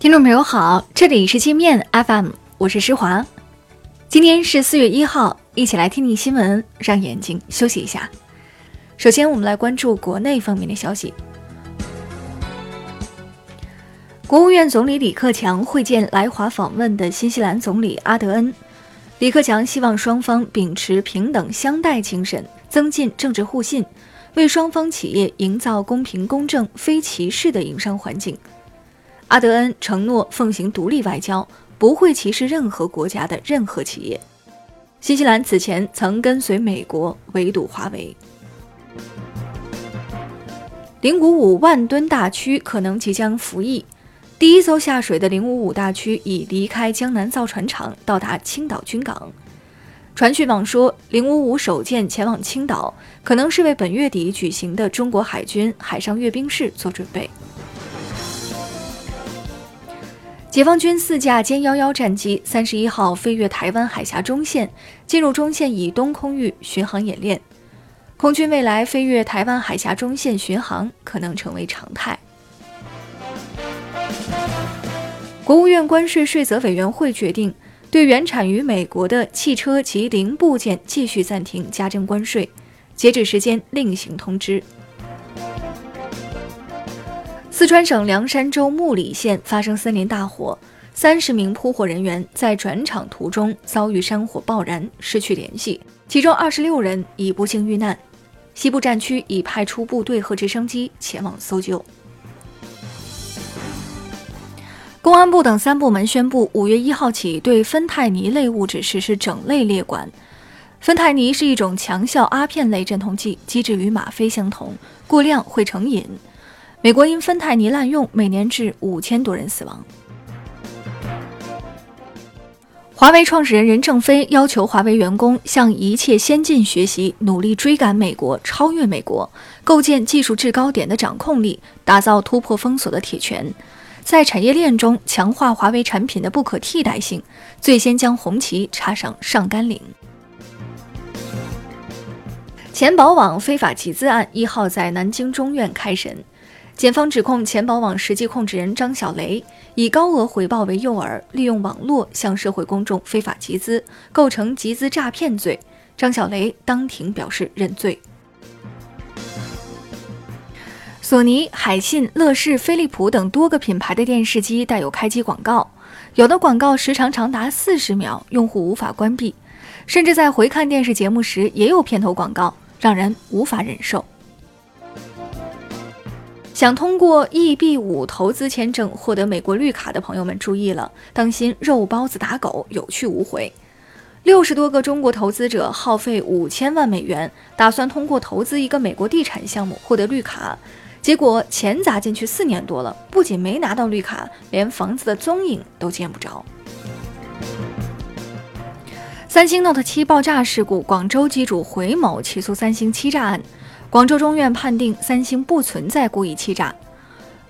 听众朋友好，这里是界面 FM，我是施华。今天是四月一号，一起来听听新闻，让眼睛休息一下。首先，我们来关注国内方面的消息。国务院总理李克强会见来华访问的新西兰总理阿德恩。李克强希望双方秉持平等相待精神，增进政治互信，为双方企业营造公平公正、非歧视的营商环境。阿德恩承诺奉行独立外交，不会歧视任何国家的任何企业。新西兰此前曾跟随美国围堵华为。零五五万吨大驱可能即将服役，第一艘下水的零五五大驱已离开江南造船厂，到达青岛军港。传讯网说，零五五首舰前往青岛，可能是为本月底举行的中国海军海上阅兵式做准备。解放军四架歼幺幺战机三十一号飞越台湾海峡中线，进入中线以东空域巡航演练。空军未来飞越台湾海峡中线巡航可能成为常态。国务院关税税则委员会决定，对原产于美国的汽车及零部件继续暂停加征关税，截止时间另行通知。四川省凉山州木里县发生森林大火，三十名扑火人员在转场途中遭遇山火爆燃，失去联系，其中二十六人已不幸遇难。西部战区已派出部队和直升机前往搜救。公安部等三部门宣布，五月一号起对芬太尼类物质实施整类列管。芬太尼是一种强效阿片类镇痛剂，机制与吗啡相同，过量会成瘾。美国因芬太尼滥用，每年致五千多人死亡。华为创始人任正非要求华为员工向一切先进学习，努力追赶美国，超越美国，构建技术制高点的掌控力，打造突破封锁的铁拳，在产业链中强化华为产品的不可替代性，最先将红旗插上上甘岭。钱宝网非法集资案一号在南京中院开审。检方指控钱宝网实际控制人张小雷以高额回报为诱饵，利用网络向社会公众非法集资，构成集资诈骗罪。张小雷当庭表示认罪。索尼、海信、乐视、飞利浦等多个品牌的电视机带有开机广告，有的广告时长长达四十秒，用户无法关闭，甚至在回看电视节目时也有片头广告，让人无法忍受。想通过 EB 五投资签证获得美国绿卡的朋友们注意了，当心肉包子打狗，有去无回。六十多个中国投资者耗费五千万美元，打算通过投资一个美国地产项目获得绿卡，结果钱砸进去四年多了，不仅没拿到绿卡，连房子的踪影都见不着。三星 Note 七爆炸事故，广州机主回某起诉三星欺诈案。广州中院判定三星不存在故意欺诈。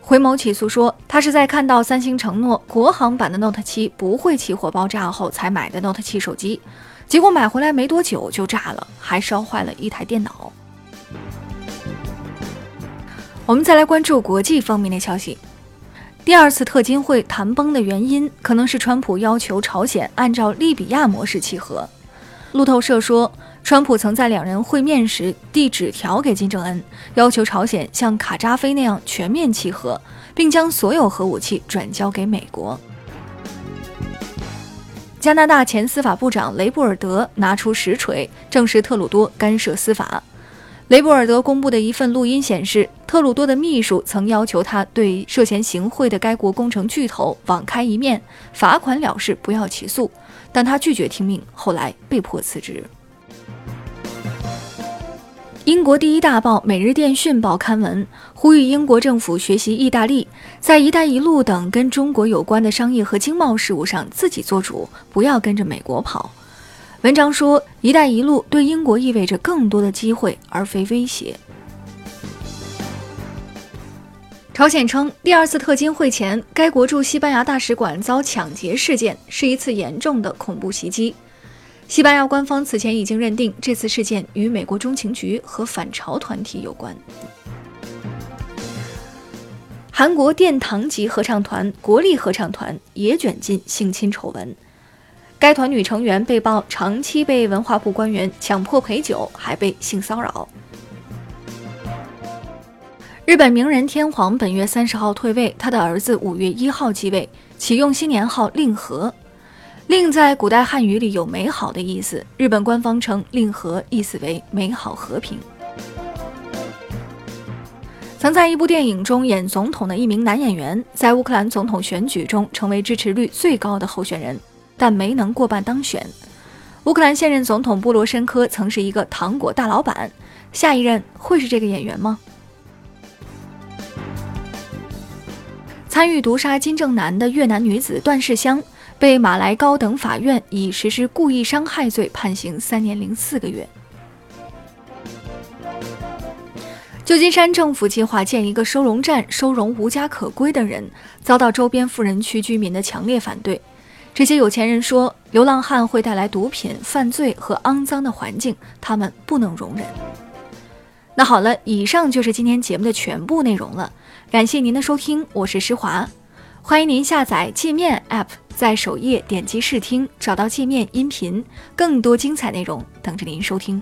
回某起诉说，他是在看到三星承诺国行版的 Note 7不会起火爆炸后才买的 Note 7手机，结果买回来没多久就炸了，还烧坏了一台电脑。我们再来关注国际方面的消息。第二次特金会谈崩的原因，可能是川普要求朝鲜按照利比亚模式契合。路透社说。川普曾在两人会面时递纸条给金正恩，要求朝鲜像卡扎菲那样全面契合，并将所有核武器转交给美国。加拿大前司法部长雷布尔德拿出实锤，证实特鲁多干涉司法。雷布尔德公布的一份录音显示，特鲁多的秘书曾要求他对涉嫌行贿的该国工程巨头网开一面，罚款了事，不要起诉，但他拒绝听命，后来被迫辞职。英国第一大报《每日电讯报》刊文呼吁英国政府学习意大利，在“一带一路”等跟中国有关的商业和经贸事务上自己做主，不要跟着美国跑。文章说，“一带一路”对英国意味着更多的机会，而非威胁。朝鲜称，第二次特金会前，该国驻西班牙大使馆遭抢劫事件是一次严重的恐怖袭击。西班牙官方此前已经认定这次事件与美国中情局和反朝团体有关。韩国殿堂级合唱团国立合唱团也卷进性侵丑闻。该团女成员被曝长期被文化部官员强迫陪酒，还被性骚扰。日本名人天皇本月三十号退位，他的儿子五月一号继位，启用新年号令和。令在古代汉语里有美好的意思，日本官方称令和意思为美好和平。曾在一部电影中演总统的一名男演员，在乌克兰总统选举中成为支持率最高的候选人。但没能过半当选。乌克兰现任总统波罗申科曾是一个糖果大老板，下一任会是这个演员吗？参与毒杀金正男的越南女子段世香被马来高等法院以实施故意伤害罪判刑三年零四个月。旧金山政府计划建一个收容站，收容无家可归的人，遭到周边富人区居民的强烈反对。这些有钱人说，流浪汉会带来毒品、犯罪和肮脏的环境，他们不能容忍。那好了，以上就是今天节目的全部内容了，感谢您的收听，我是施华，欢迎您下载界面 App，在首页点击试听，找到界面音频，更多精彩内容等着您收听。